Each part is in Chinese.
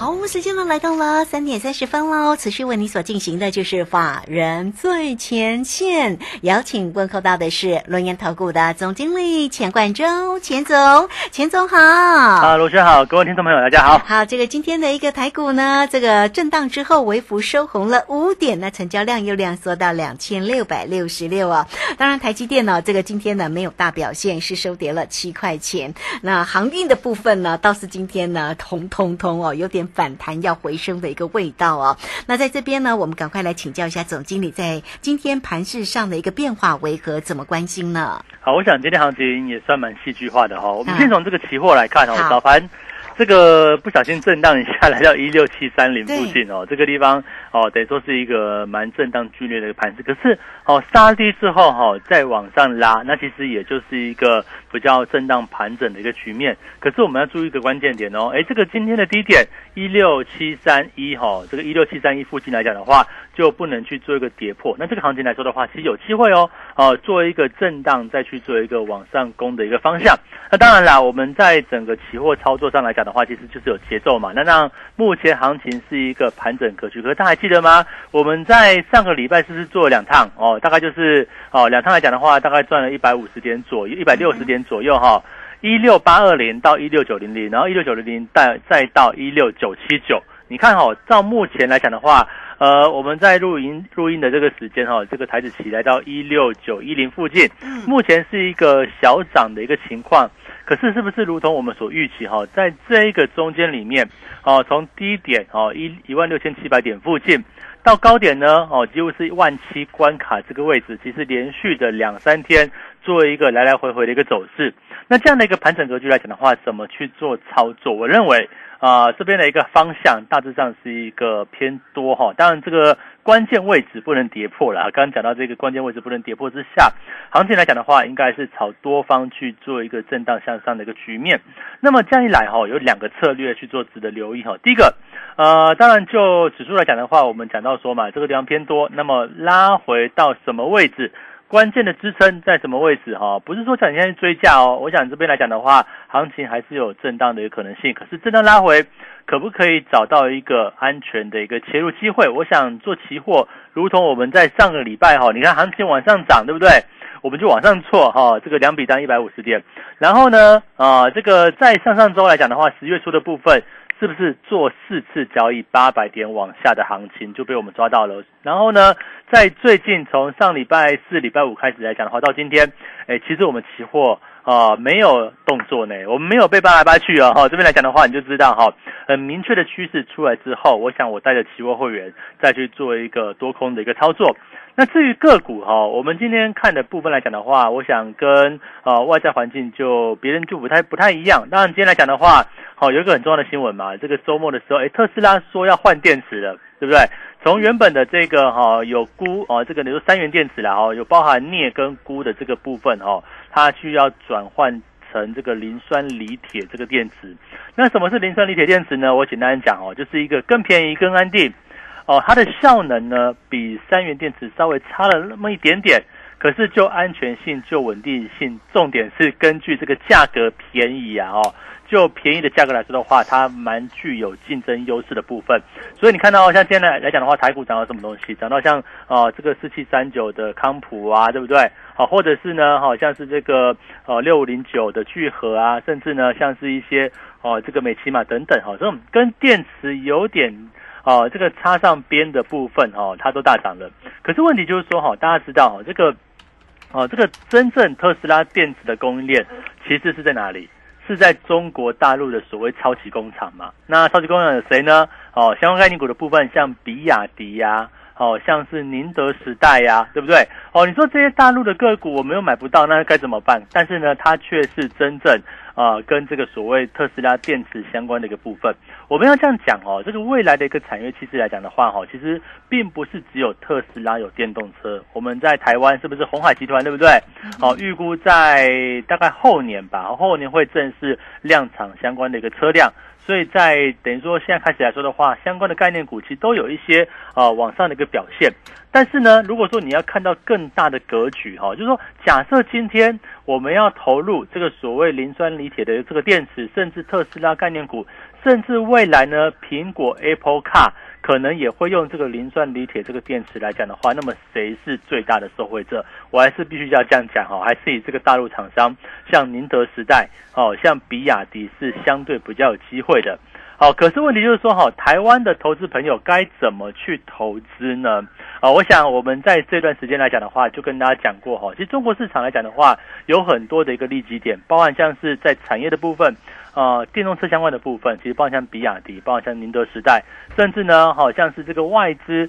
好，时间呢来到了三点三十分喽。持续为你所进行的就是法人最前线，邀请问候到的是龙岩投顾的总经理钱冠洲，钱总，钱总好。啊，罗轩好，各位听众朋友大家好。好，这个今天的一个台股呢，这个震荡之后微幅收红了五点，那成交量又量缩到两千六百六十六啊。当然，台积电呢，这个今天呢没有大表现，是收跌了七块钱。那航运的部分呢，倒是今天呢通通通哦，有点。反弹要回升的一个味道哦。那在这边呢，我们赶快来请教一下总经理，在今天盘市上的一个变化为何？怎么关心呢？好，我想今天行情也算蛮戏剧化的哈。我们先从这个期货来看哦，早盘。这个不小心震荡一下，来到一六七三零附近哦，这个地方哦，等于说是一个蛮震荡剧烈的一个盘势。可是哦，杀低之后哈，再往上拉，那其实也就是一个比较震荡盘整的一个局面。可是我们要注意一个关键点哦，哎，这个今天的低点一六七三一哈，这个一六七三一附近来讲的话，就不能去做一个跌破。那这个行情来说的话，其实有机会哦，哦，做一个震荡，再去做一个往上攻的一个方向。那当然啦，我们在整个期货操作上来讲的。话其实就是有节奏嘛，那让目前行情是一个盘整格局。可是大家记得吗？我们在上个礼拜是不是做了两趟哦？大概就是哦，两趟来讲的话，大概赚了一百五十点左右，一百六十点左右哈。一六八二零到一六九零零，然后一六九零零再再到一六九七九。你看哈，照目前来讲的话，呃，我们在录音录音的这个时间哈，这个台子起来到一六九一零附近，目前是一个小涨的一个情况。可是，是不是如同我们所预期哈，在这一个中间里面，哦，从低点哦一一万六千七百点附近到高点呢，哦，几乎是万七关卡这个位置，其实连续的两三天做一个来来回回的一个走势。那这样的一个盘整格局来讲的话，怎么去做操作？我认为。啊，这边的一个方向大致上是一个偏多哈，当然这个关键位置不能跌破了。刚刚讲到这个关键位置不能跌破之下，行情来讲的话，应该是朝多方去做一个震荡向上的一个局面。那么这样一来哈，有两个策略去做值得留意哈。第一个，呃，当然就指数来讲的话，我们讲到说嘛，这个地方偏多，那么拉回到什么位置？关键的支撑在什么位置哈？不是说叫你现在追价哦。我想这边来讲的话，行情还是有震荡的一个可能性。可是震荡拉回，可不可以找到一个安全的一个切入机会？我想做期货，如同我们在上个礼拜哈，你看行情往上涨，对不对？我们就往上错哈，这个两笔单一百五十点。然后呢，啊，这个在上上周来讲的话，十月初的部分。是不是做四次交易八百点往下的行情就被我们抓到了？然后呢，在最近从上礼拜四、礼拜五开始来讲的话，到今天，哎，其实我们期货啊没有动作呢，我们没有被扒来扒去啊。哈，这边来讲的话，你就知道哈，很明确的趋势出来之后，我想我带着期货会员再去做一个多空的一个操作。那至于个股哈，我们今天看的部分来讲的话，我想跟啊外在环境就别人就不太不太一样。当然今天来讲的话。好，有一个很重要的新闻嘛，这个周末的时候，哎，特斯拉说要换电池了，对不对？从原本的这个哈有钴哦，这个你说三元电池啦，哦，有包含镍跟钴的这个部分哦，它需要转换成这个磷酸锂铁这个电池。那什么是磷酸锂铁电池呢？我简单讲哦，就是一个更便宜、更安定哦，它的效能呢比三元电池稍微差了那么一点点，可是就安全性、就稳定性，重点是根据这个价格便宜啊哦。就便宜的价格来说的话，它蛮具有竞争优势的部分。所以你看到像现在来讲的话，台股涨到什么东西？涨到像呃这个四七三九的康普啊，对不对？好，或者是呢，好像是这个呃六五零九的聚合啊，甚至呢像是一些哦这个美骑马等等哈，这种跟电池有点哦这个插上边的部分哈，它都大涨了。可是问题就是说哈，大家知道哈这个哦这个真正特斯拉电池的供应链其实是在哪里？是在中国大陆的所谓超级工厂嘛？那超级工厂有谁呢？哦，相关概念股的部分，像比亚迪呀，哦，像是宁德时代呀，对不对？哦，你说这些大陆的个股我们又买不到，那该怎么办？但是呢，它却是真正。啊，跟这个所谓特斯拉电池相关的一个部分，我们要这样讲哦，这个未来的一个产业趋势来讲的话，哈，其实并不是只有特斯拉有电动车，我们在台湾是不是红海集团，对不对？好，预估在大概后年吧，后年会正式量产相关的一个车辆。所以在等于说现在开始来说的话，相关的概念股其实都有一些啊往上的一个表现。但是呢，如果说你要看到更大的格局哈，就是说假设今天我们要投入这个所谓磷酸锂铁的这个电池，甚至特斯拉概念股，甚至未来呢苹果 Apple Car。可能也会用这个磷酸锂铁这个电池来讲的话，那么谁是最大的受惠者？我还是必须要这样讲哈，还是以这个大陆厂商，像宁德时代，哦，像比亚迪是相对比较有机会的。好，可是问题就是说哈，台湾的投资朋友该怎么去投资呢？啊，我想我们在这段时间来讲的话，就跟大家讲过哈，其实中国市场来讲的话，有很多的一个利基点，包含像是在产业的部分。啊，电动车相关的部分，其实包括像比亚迪，包括像宁德时代，甚至呢，好像是这个外资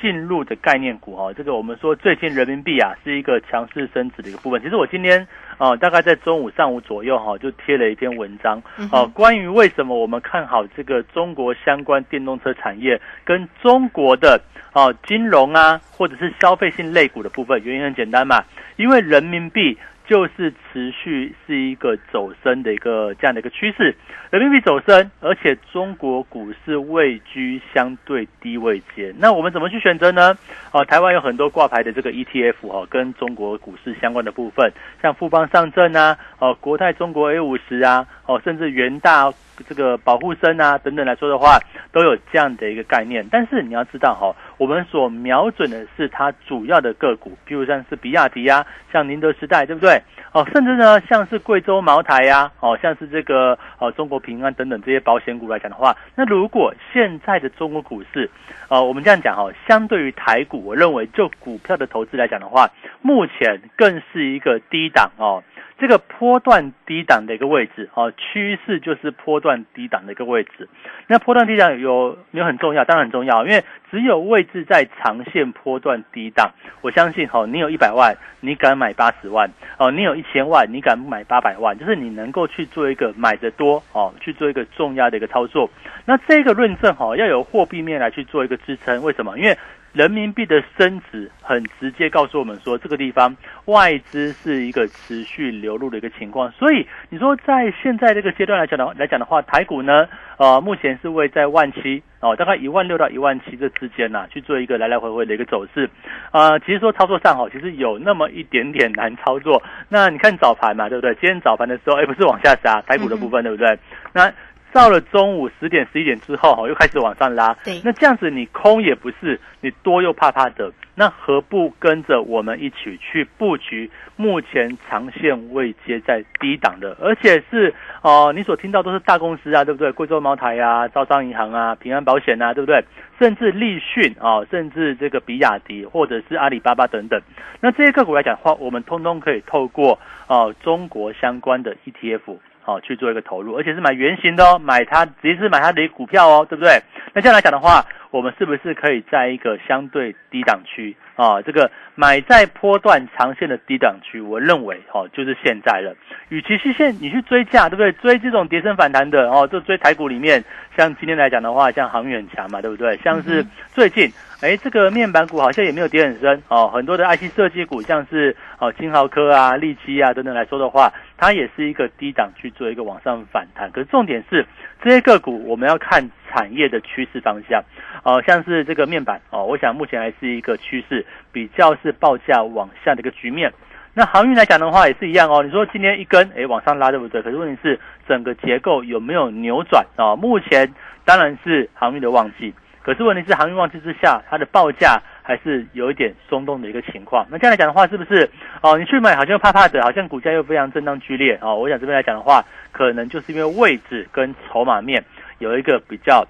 进入的概念股哈。这个我们说最近人民币啊是一个强势升值的一个部分。其实我今天啊，大概在中午上午左右哈，就贴了一篇文章啊，关于为什么我们看好这个中国相关电动车产业跟中国的啊金融啊或者是消费性类股的部分。原因很简单嘛，因为人民币。就是持续是一个走升的一个这样的一个趋势，人民币走升，而且中国股市位居相对低位阶。那我们怎么去选择呢？哦，台湾有很多挂牌的这个 ETF 哦，跟中国股市相关的部分，像富邦上证啊，哦，国泰中国 A 五十啊，哦，甚至元大这个保护生啊等等来说的话，都有这样的一个概念。但是你要知道哈。我们所瞄准的是它主要的个股，譬如像是比亚迪呀，像宁德时代，对不对？哦，甚至呢，像是贵州茅台呀，哦，像是这个哦中国平安等等这些保险股来讲的话，那如果现在的中国股市，哦，我们这样讲哈，相对于台股，我认为就股票的投资来讲的话，目前更是一个低档哦。这个波段低档的一个位置，哦，趋势就是波段低档的一个位置。那波段低档有有很重要，当然很重要，因为只有位置在长线波段低档，我相信，哦，你有一百万，你敢买八十万，哦，你有一千万，你敢买八百万，就是你能够去做一个买的多，哦，去做一个重压的一个操作。那这个论证，哈，要有货币面来去做一个支撑，为什么？因为人民币的升值很直接告诉我们说，这个地方外资是一个持续流入的一个情况。所以你说在现在这个阶段来讲的来讲的话，台股呢，呃，目前是位在万七哦，大概一万六到一万七这之间呐，去做一个来来回回的一个走势。啊，其实说操作上哈，其实有那么一点点难操作。那你看早盘嘛，对不对？今天早盘的时候，哎，不是往下杀台股的部分，对不对？那到了中午十点十一点之后，哈，又开始往上拉。对，那这样子你空也不是，你多又怕怕的，那何不跟着我们一起去布局？目前长线未接在低档的，而且是哦，你所听到都是大公司啊，对不对？贵州茅台啊，招商银行啊，平安保险啊，对不对？甚至立讯啊，甚至这个比亚迪或者是阿里巴巴等等。那这些个股来讲的话，我们通通可以透过哦中国相关的 ETF。好去做一个投入，而且是买原型的哦，买它直接是买它的股票哦，对不对？那这样来讲的话，我们是不是可以在一个相对低档区啊？这个买在波段长线的低档区，我认为哦，就是现在了。与其是现你去追价，对不对？追这种跌升反弹的哦，就追台股里面，像今天来讲的话，像航远强嘛，对不对？像是最近。哎，这个面板股好像也没有跌很深哦，很多的 IC 设计股，像是哦金豪科啊、利基啊等等来说的话，它也是一个低档去做一个往上反弹。可是重点是这些个股，我们要看产业的趋势方向哦，像是这个面板哦，我想目前还是一个趋势，比较是报价往下的一个局面。那航运来讲的话也是一样哦，你说今天一根哎往上拉对不对？可是问题是整个结构有没有扭转啊？目前当然是航运的旺季。可是问题是，航运旺季之下，它的报价还是有一点松动的一个情况。那这样来讲的话，是不是哦？你去买好像怕怕的，好像股价又非常震荡剧烈哦。我想这边来讲的话，可能就是因为位置跟筹码面有一个比较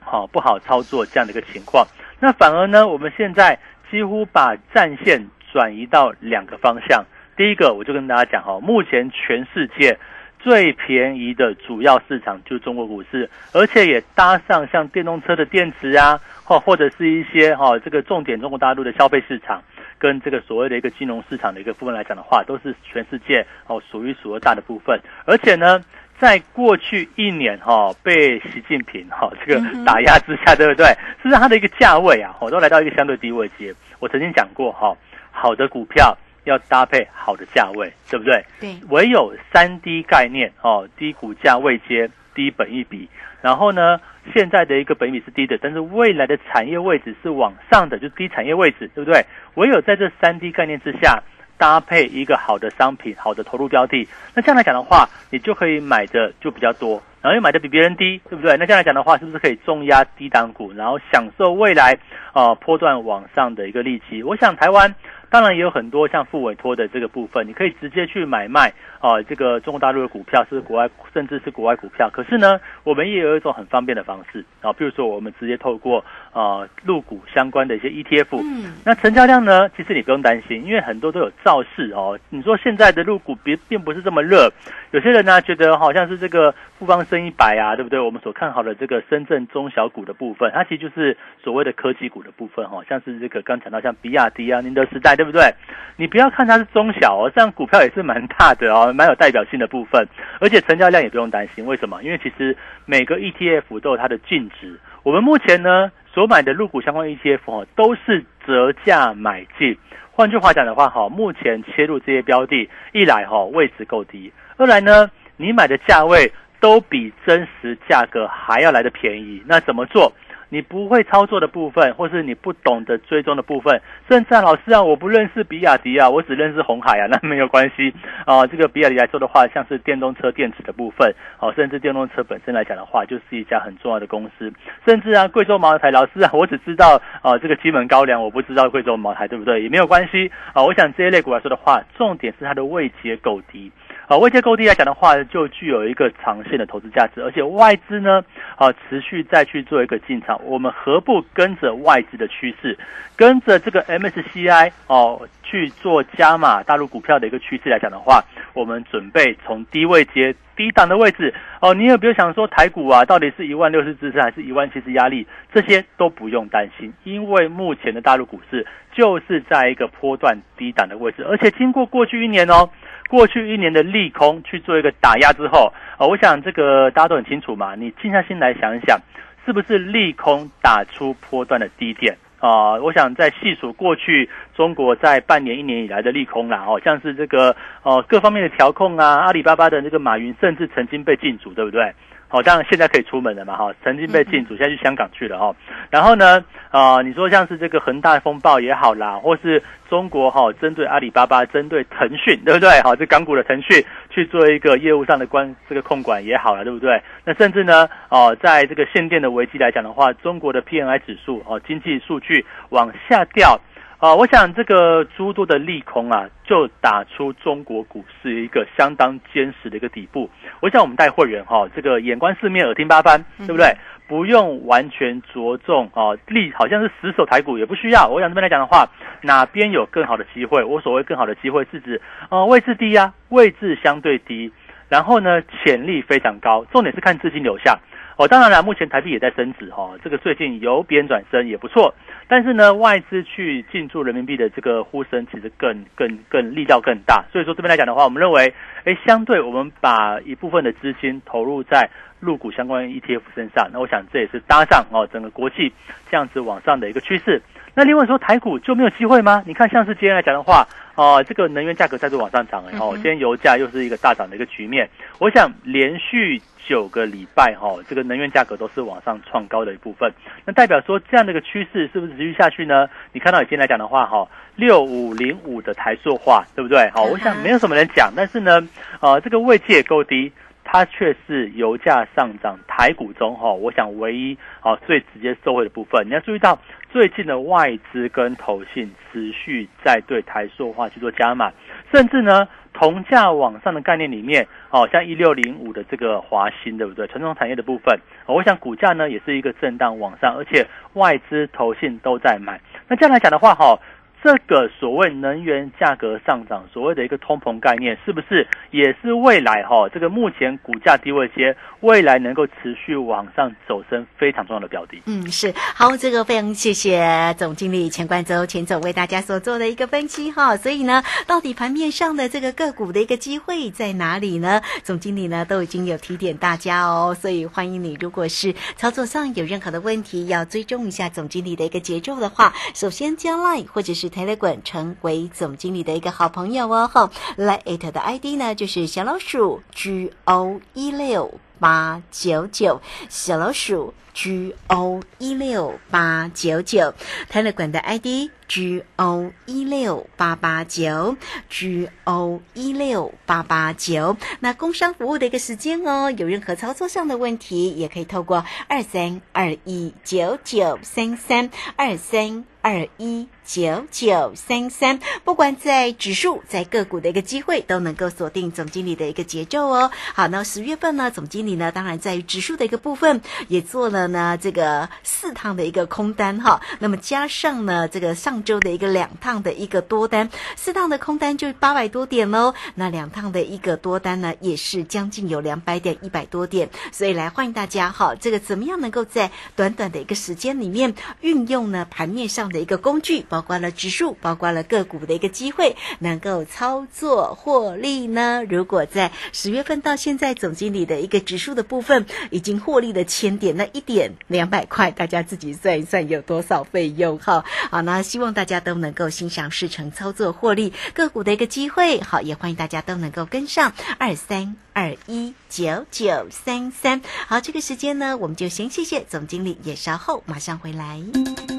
好不好操作这样的一个情况。那反而呢，我们现在几乎把战线转移到两个方向。第一个，我就跟大家讲哈，目前全世界最便宜的主要市场就是中国股市，而且也搭上像电动车的电池啊，或或者是一些哈这个重点中国大陆的消费市场，跟这个所谓的一个金融市场的一个部分来讲的话，都是全世界哦数一数二大的部分。而且呢，在过去一年哈被习近平哈这个打压之下，对不对？实际上它的一个价位啊，我都来到一个相对低位阶。我曾经讲过哈，好的股票。要搭配好的价位，对不对？对，唯有三低概念哦，低股价位接，低本益比。然后呢，现在的一个本益比是低的，但是未来的产业位置是往上的，就是低产业位置，对不对？唯有在这三低概念之下，搭配一个好的商品、好的投入标的，那这样来讲的话，你就可以买的就比较多，然后又买的比别人低，对不对？那这样来讲的话，是不是可以重压低档股，然后享受未来啊波段往上的一个利息？我想台湾。当然也有很多像副委托的这个部分，你可以直接去买卖啊，这个中国大陆的股票是国外，甚至是国外股票。可是呢，我们也有一种很方便的方式啊，比如说我们直接透过啊入股相关的一些 ETF，嗯，那成交量呢，其实你不用担心，因为很多都有造势哦。你说现在的入股并并不是这么热，有些人呢觉得好像是这个富邦升一百啊，对不对？我们所看好的这个深圳中小股的部分，它其实就是所谓的科技股的部分哈，像是这个刚讲到像比亚迪啊、宁德时代。对不对？你不要看它是中小哦，这样股票也是蛮大的哦，蛮有代表性的部分，而且成交量也不用担心。为什么？因为其实每个 ETF 都有它的净值。我们目前呢所买的入股相关 ETF 哦，都是折价买进。换句话讲的话，哈，目前切入这些标的，一来哈位置够低，二来呢你买的价位都比真实价格还要来的便宜。那怎么做？你不会操作的部分，或是你不懂得追踪的部分，甚至啊，老师啊，我不认识比亚迪啊，我只认识红海啊，那没有关系啊。这个比亚迪来说的话，像是电动车电池的部分，哦，甚至电动车本身来讲的话，就是一家很重要的公司。甚至啊，贵州茅台，老师啊，我只知道啊，这个金门高粱，我不知道贵州茅台，对不对？也没有关系啊。我想这一类股来说的话，重点是它的位阶够低。啊，位阶够低来讲的话，就具有一个长线的投资价值，而且外资呢，啊，持续再去做一个进场，我们何不跟着外资的趋势，跟着这个 MSCI 哦去做加码大陆股票的一个趋势来讲的话，我们准备从低位接低档的位置哦，你也不用想说台股啊，到底是一万六是支撑还是一万七是压力，这些都不用担心，因为目前的大陆股市就是在一个波段低档的位置，而且经过过去一年哦。过去一年的利空去做一个打压之后，啊，我想这个大家都很清楚嘛。你静下心来想一想，是不是利空打出波段的低点啊？我想再细数过去中国在半年、一年以来的利空啦，哦，像是这个呃各方面的调控啊，阿里巴巴的那个马云甚至曾经被禁足，对不对？好，当然现在可以出门了嘛，哈，曾经被禁足，现在去香港去了，哈。然后呢，啊，你说像是这个恒大风暴也好啦，或是中国哈针对阿里巴巴、针对腾讯，对不对？好，这港股的腾讯去做一个业务上的关这个控管也好了，对不对？那甚至呢，哦，在这个限电的危机来讲的话，中国的 PNI 指数哦，经济数据往下掉。啊，我想这个诸多的利空啊，就打出中国股市一个相当坚实的一个底部。我想我们带会员哈，这个眼观四面，耳听八方，对不对？不用完全着重啊，利好像是死守台股也不需要。我想这边来讲的话，哪边有更好的机会？我所谓更好的机会是指，呃，位置低啊，位置相对低，然后呢，潜力非常高。重点是看资金流向。哦，当然了，目前台币也在升值哈，这个最近由贬转升也不错。但是呢，外资去进驻人民币的这个呼声其实更更更力道更大。所以说这边来讲的话，我们认为，哎，相对我们把一部分的资金投入在入股相关 ETF 身上，那我想这也是搭上哦整个国际这样子往上的一个趋势。那另外说台股就没有机会吗？你看像是今天来讲的话，哦，这个能源价格再度往上涨哎，哦，今天油价又是一个大涨的一个局面。我想连续。九个礼拜哈，这个能源价格都是往上创高的一部分，那代表说这样的一个趋势是不是持续下去呢？你看到以前来讲的话哈，六五零五的台塑化，对不对？好，我想没有什么人讲，但是呢，呃，这个位置也够低，它却是油价上涨台股中哈，我想唯一哦最直接受惠的部分。你要注意到最近的外资跟投信持续在对台塑化去做加码，甚至呢。同价往上的概念里面，哦，像一六零五的这个华兴，对不对？传统产业的部分，我想股价呢也是一个震荡往上，而且外资投信都在买。那这样来讲的话，哈，这个所谓能源价格上涨，所谓的一个通膨概念，是不是也是未来哈这个目前股价低位些，未来能够持续往上走升非常重要的标的？嗯，是好，这个非常谢谢总经理钱冠周钱总为大家所做的一个分析哈。所以呢，到底盘面上的这个个股的一个机会在哪里呢？总经理呢都已经有提点大家哦，所以欢迎你，如果是操作上有任何的问题，要追踪一下总经理的一个节奏的话，首先加 Line 或者是台雷滚成为总经理的一个好朋友哦。哈来艾特的 ID 呢就是小老鼠 G O 一六八九九，小老鼠 G O 一六八九九，Telegram 的 ID。G O 一六八八九，G O 一六八八九。那工商服务的一个时间哦，有任何操作上的问题，也可以透过二三二一九九三三二三二一九九三三。不管在指数在个股的一个机会，都能够锁定总经理的一个节奏哦。好，那十月份呢，总经理呢，当然在于指数的一个部分，也做了呢这个四趟的一个空单哈。那么加上呢这个上。周的一个两趟的一个多单，四趟的空单就八百多点喽。那两趟的一个多单呢，也是将近有两百点，一百多点。所以来欢迎大家哈，这个怎么样能够在短短的一个时间里面运用呢盘面上的一个工具，包括了指数，包括了个股的一个机会，能够操作获利呢？如果在十月份到现在，总经理的一个指数的部分已经获利了千点，那一点点两百块，大家自己算一算有多少费用哈？好，那希望。大家都能够欣赏市场操作获利个股的一个机会，好，也欢迎大家都能够跟上二三二一九九三三。好，这个时间呢，我们就先谢谢总经理，也稍后马上回来。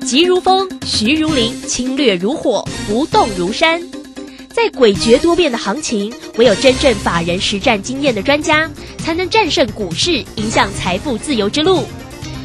急如风，徐如林，侵略如火，不动如山。在诡谲多变的行情，唯有真正法人实战经验的专家，才能战胜股市，迎向财富自由之路。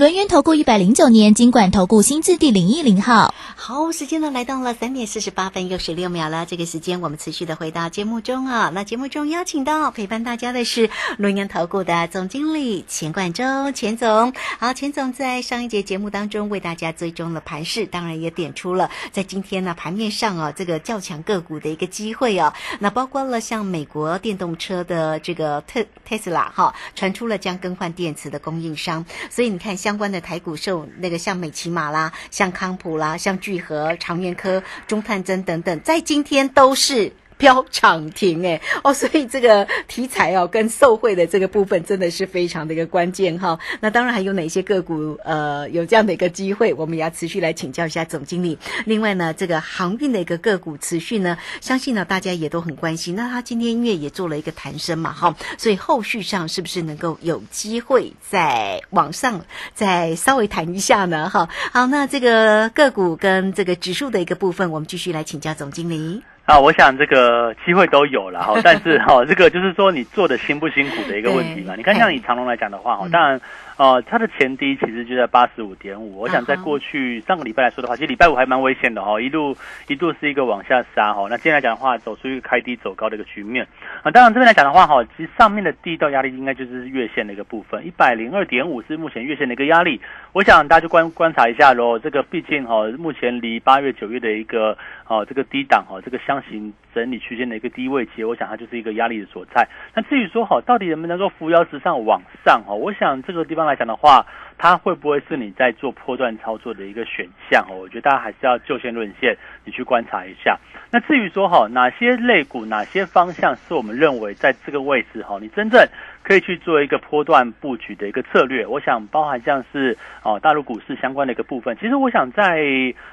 轮源投顾一百零九年金管投顾新字第零一零号，好，时间呢来到了三点四十八分又十六秒了。这个时间我们持续的回到节目中啊。那节目中邀请到陪伴大家的是轮源投顾的总经理钱冠洲钱总。好，钱总在上一节节目当中为大家追踪了盘势，当然也点出了在今天呢盘面上啊这个较强个股的一个机会哦。那包括了像美国电动车的这个特特斯拉哈，传出了将更换电池的供应商，所以你看。相关的台股受那个像美骑马啦，像康普啦，像聚合、长源科、中探针等等，在今天都是。标涨停哎哦，所以这个题材哦跟受贿的这个部分真的是非常的一个关键哈。那当然还有哪些个股呃有这样的一个机会，我们也要持续来请教一下总经理。另外呢，这个航运的一个个股持续呢，相信呢大家也都很关心。那他今天因为也做了一个弹升嘛哈，所以后续上是不是能够有机会再往上再稍微弹一下呢哈？好，那这个个股跟这个指数的一个部分，我们继续来请教总经理。啊，我想这个机会都有了哈，但是哈，这个就是说你做的辛不辛苦的一个问题嘛。你看，像以长隆来讲的话哈，当然。哦，它的前低其实就在八十五点五。我想在过去上个礼拜来说的话，其实礼拜五还蛮危险的哈，一度一度是一个往下杀哈。那今天来讲的话，走出一个开低走高的一个局面啊。当然这边来讲的话哈，其实上面的第一道压力应该就是月线的一个部分，一百零二点五是目前月线的一个压力。我想大家就观观察一下喽。这个毕竟哈，目前离八月九月的一个哦这个低档哈，这个箱型整理区间的一个低位其实，我想它就是一个压力的所在。那至于说好，到底能不能够扶摇直上往上哈？我想这个地方来讲的话，它会不会是你在做波段操作的一个选项哦？我觉得大家还是要就线论线，你去观察一下。那至于说哈，哪些类股、哪些方向是我们认为在这个位置哈，你真正可以去做一个波段布局的一个策略？我想包含像是哦大陆股市相关的一个部分。其实我想在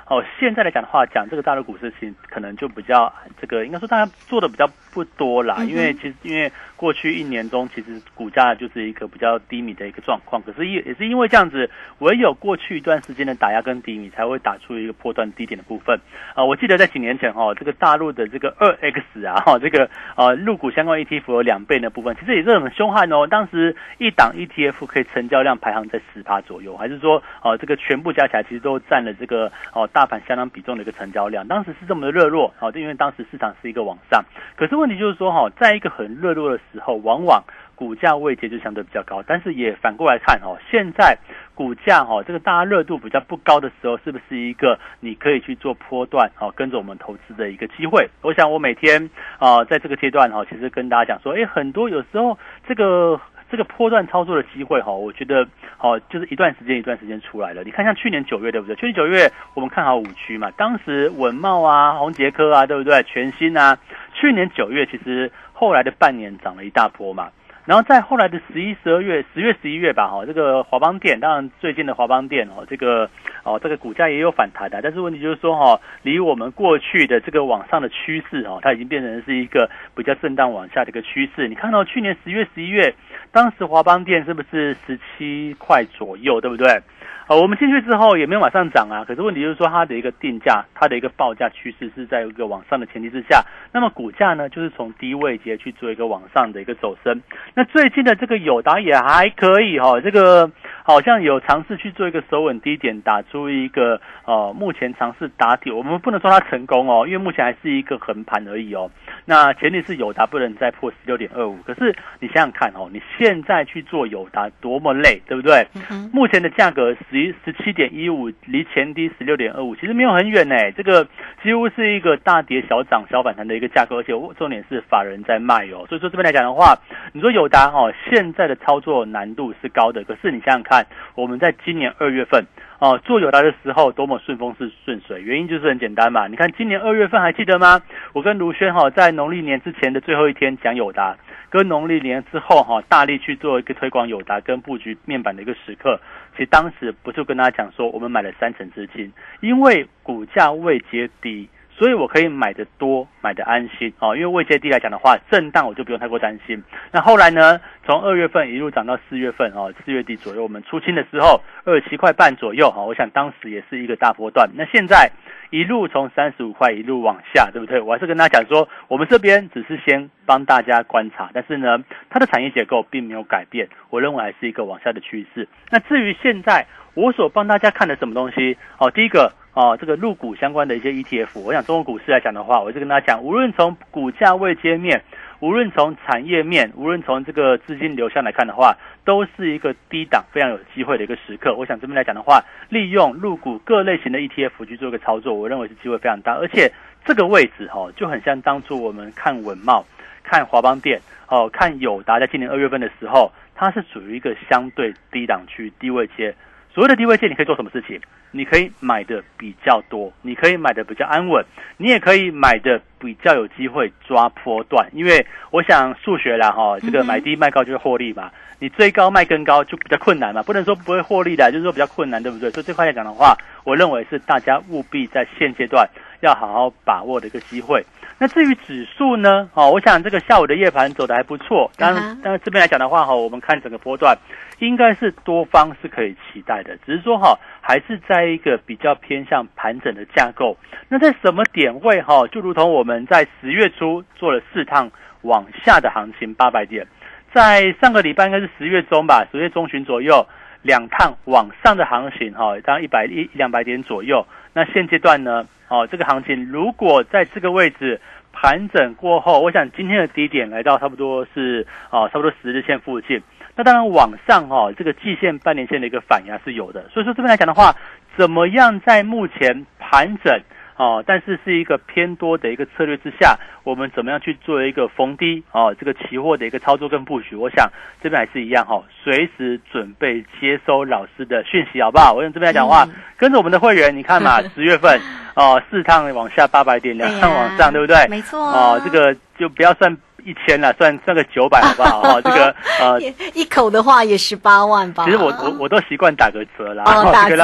哦现在来讲的话，讲这个大陆股市，其实可能就比较这个应该说大家做的比较不多啦，因为其实因为过去一年中其实股价就是一个比较低迷的一个状况，可是也也是因为这样子，唯有过去一段时间的打压跟低迷，才会打出一个波段低点的部分啊。我记得在几年前哦，这个大陆的这个二 X 啊哈，这个呃入股相关 ETF 有两倍的部分，其实也是很凶悍哦。当时一档 ETF 可以成交量排行在十趴左右，还是说哦这个全部加起来其实都占了这个哦大盘相当比重的一个成交量，当时是这么的热络哦，因为当时市场是一个往上，可是问题就是说哈，在一个很热络的时候，往往股价位阶就相对比较高，但是也反过来看哦，现在股价哈这个大家热度比较不高的时候，是不是一个你可以去做波段哦跟着我们投资的一个机会？我想我每天啊在这个阶段哈，其实跟大家讲说，哎，很多有时候这个这个波段操作的机会哈，我觉得哦就是一段时间一段时间出来了。你看像去年九月对不对？去年九月我们看好五区嘛，当时文茂啊、宏杰科啊，对不对？全新啊，去年九月其实后来的半年涨了一大波嘛。然后在后来的十一、十二月、十月、十一月吧，哈，这个华邦电，当然最近的华邦电哦，这个哦，这个股价也有反弹的，但是问题就是说，哈，离我们过去的这个往上的趋势，哦，它已经变成是一个比较震荡往下的一个趋势。你看到去年十月、十一月，当时华邦电是不是十七块左右，对不对？好，我们进去之后也没有往上涨啊，可是问题就是说它的一个定价，它的一个报价趋势是在一个往上的前提之下，那么股价呢就是从低位阶去做一个往上的一个走升。那最近的这个友达也还可以哈，这个好像有尝试去做一个首稳低点，打出一个呃，目前尝试打底，我们不能说它成功哦，因为目前还是一个横盘而已哦。那前提是友达不能再破十六点二五，可是你想想看哦，你现在去做友达多么累，对不对？目前的价格十一十七点一五，离前低十六点二五，其实没有很远呢。这个几乎是一个大跌小涨小反弹的一个价格，而且重点是法人在卖哦。所以说这边来讲的话，你说友达哦，现在的操作难度是高的，可是你想想看，我们在今年二月份。哦，做友达的时候多么顺风是顺水，原因就是很简单嘛。你看今年二月份还记得吗？我跟卢轩哈在农历年之前的最后一天讲友达，跟农历年之后哈大力去做一个推广友达跟布局面板的一个时刻。其实当时不是跟大家讲说我们买了三成资金，因为股价未接低。所以我可以买的多，买的安心哦。因为未接低来讲的话，震荡我就不用太过担心。那后来呢，从二月份一路涨到四月份哦，四月底左右我们出清的时候，二十七块半左右哈。我想当时也是一个大波段。那现在一路从三十五块一路往下，对不对？我还是跟大家讲说，我们这边只是先帮大家观察，但是呢，它的产业结构并没有改变，我认为还是一个往下的趋势。那至于现在我所帮大家看的什么东西哦，第一个。哦，这个入股相关的一些 ETF，我想中国股市来讲的话，我就跟大家讲，无论从股价位阶面，无论从产业面，无论从这个资金流向来看的话，都是一个低档非常有机会的一个时刻。我想这边来讲的话，利用入股各类型的 ETF 去做一个操作，我认为是机会非常大。而且这个位置哈，就很像当初我们看文茂、看华邦电、哦看友达，在今年二月份的时候，它是属于一个相对低档区、低位阶。所谓的低位线，你可以做什么事情？你可以买的比较多，你可以买的比较安稳，你也可以买的比较有机会抓波段。因为我想数学啦哈，这个买低卖高就是获利嘛。你追高卖更高就比较困难嘛，不能说不会获利的，就是说比较困难，对不对？所以这块来讲的话，我认为是大家务必在现阶段要好好把握的一个机会。那至于指数呢？哦，我想这个下午的夜盘走的还不错。当然，但是这边来讲的话，哈，我们看整个波段，应该是多方是可以期待的。只是说，哈，还是在一个比较偏向盘整的架构。那在什么点位？哈，就如同我们在十月初做了四趟往下的行情，八百点。在上个礼拜应该是十月中吧，十月中旬左右两趟往上的行情，哈，当一百一两百点左右。那现阶段呢？哦，这个行情如果在这个位置盘整过后，我想今天的低点来到差不多是哦，差不多十日线附近。那当然往上哦，这个季线、半年线的一个反压是有的。所以说这边来讲的话，怎么样在目前盘整哦，但是是一个偏多的一个策略之下，我们怎么样去做一个逢低哦，这个期货的一个操作跟布局？我想这边还是一样哈，随时准备接收老师的讯息，好不好？我用这边来讲话，跟着我们的会员，你看嘛，十月份哦，四趟往下八百点，两趟往上，对不对？没错。哦，这个就不要算。一千了，算算个九百好不好？哈，这个呃，一口的话也十八万吧。其实我我我都习惯打个折啦，哦，打折，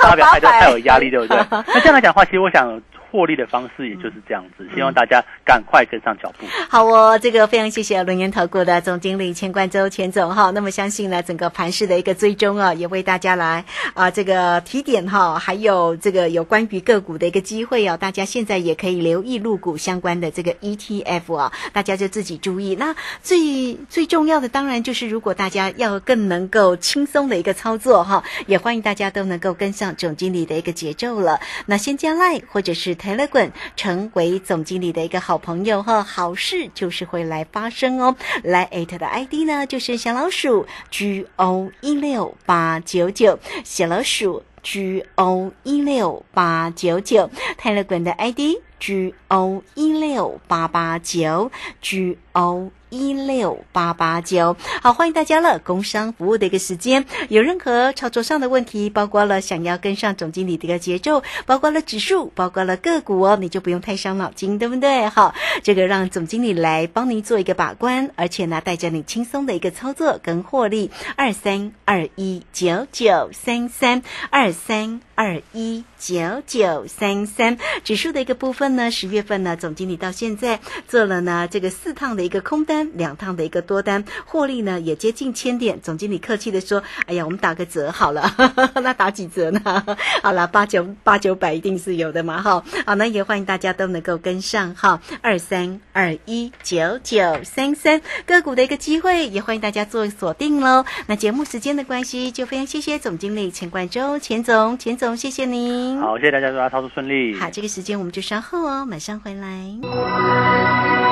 发表太多太有压力，对不对？那这样来讲的话，其实我想。获利的方式也就是这样子，希望大家赶快跟上脚步。好哦，这个非常谢谢轮研投顾的总经理钱冠周钱总哈。那么相信呢，整个盘市的一个追踪啊，也为大家来啊这个提点哈，还有这个有关于个股的一个机会哦。大家现在也可以留意入股相关的这个 ETF 啊，大家就自己注意。那最最重要的当然就是，如果大家要更能够轻松的一个操作哈，也欢迎大家都能够跟上总经理的一个节奏了。那先加 Line 或者是。泰勒滚成为总经理的一个好朋友哈，好事就是会来发生哦。来艾特的 ID 呢，就是小老鼠 G O 一六八九九，小老鼠 G O 一六八九九泰勒滚的 ID G O 一六八八九 G O。一六八八九，好，欢迎大家了。工商服务的一个时间，有任何操作上的问题，包括了想要跟上总经理的一个节奏，包括了指数，包括了个股哦，你就不用太伤脑筋，对不对？好，这个让总经理来帮您做一个把关，而且呢，带着你轻松的一个操作跟获利。二三二一九九三三二三二一九九三三，指数的一个部分呢，十月份呢，总经理到现在做了呢这个四趟的一个空单。两趟的一个多单获利呢，也接近千点。总经理客气的说：“哎呀，我们打个折好了，那打几折呢？好了，八九八九百一定是有的嘛，哈。好，那也欢迎大家都能够跟上哈，二三二一九九三三个股的一个机会，也欢迎大家做锁定喽。那节目时间的关系，就非常谢谢总经理钱冠洲钱总，钱总谢谢您。好，谢谢大家，祝大家操作顺利。好，这个时间我们就稍后哦，马上回来。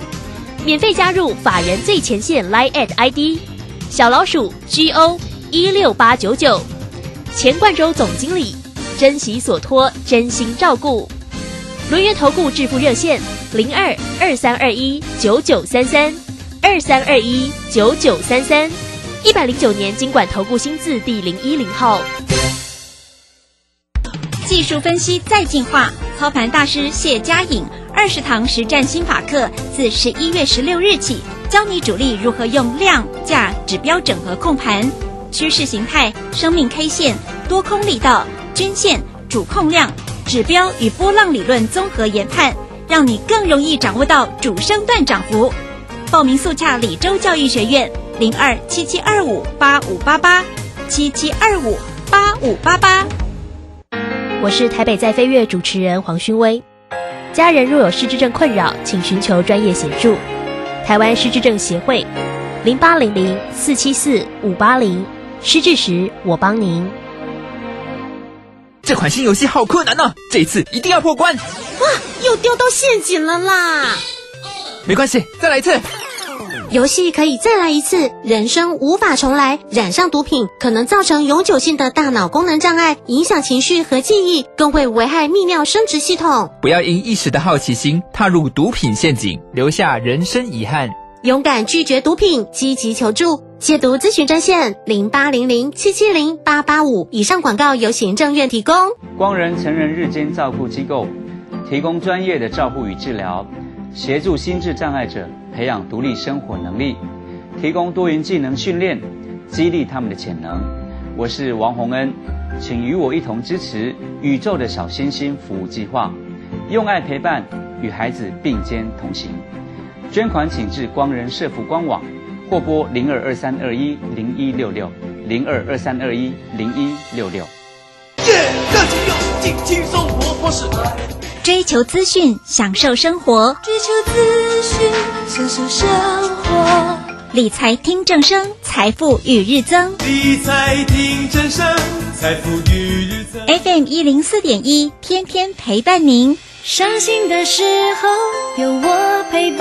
免费加入法人最前线 Line at ID 小老鼠 G O 一六八九九，钱冠洲总经理，珍惜所托，真心照顾。轮源投顾致富热线零二二三二一九九三三二三二一九九三三，一百零九年经管投顾新字第零一零号。技术分析再进化，操盘大师谢佳颖。二十堂实战心法课，自十一月十六日起，教你主力如何用量价指标整合控盘，趋势形态、生命 K 线、多空力道、均线、主控量、指标与波浪理论综合研判，让你更容易掌握到主升段涨幅。报名速洽李州教育学院零二七七二五八五八八七七二五八五八八。我是台北在飞跃主持人黄勋威。家人若有失智症困扰，请寻求专业协助。台湾失智症协会，零八零零四七四五八零。失智时，我帮您。这款新游戏好困难呢，这一次一定要破关。哇，又掉到陷阱了啦！没关系，再来一次。游戏可以再来一次，人生无法重来。染上毒品可能造成永久性的大脑功能障碍，影响情绪和记忆，更会危害泌尿生殖系统。不要因一时的好奇心踏入毒品陷阱，留下人生遗憾。勇敢拒绝毒品，积极求助。戒毒咨询专线零八零零七七零八八五。以上广告由行政院提供。光仁成人日间照顾机构，提供专业的照护与治疗，协助心智障碍者。培养独立生活能力，提供多元技能训练，激励他们的潜能。我是王洪恩，请与我一同支持宇宙的小星星服务计划，用爱陪伴，与孩子并肩同行。捐款请至光仁社福官网，或拨零二二三二一零一六六零二二三二一零一六六。耶，热情又轻轻松活模式。追求资讯，享受生活。追求资讯，享受生活。理财听正声，财富与日增。理财听正声，财富与日增。FM 一零四点一，天天陪伴您。伤心的时候有我陪伴。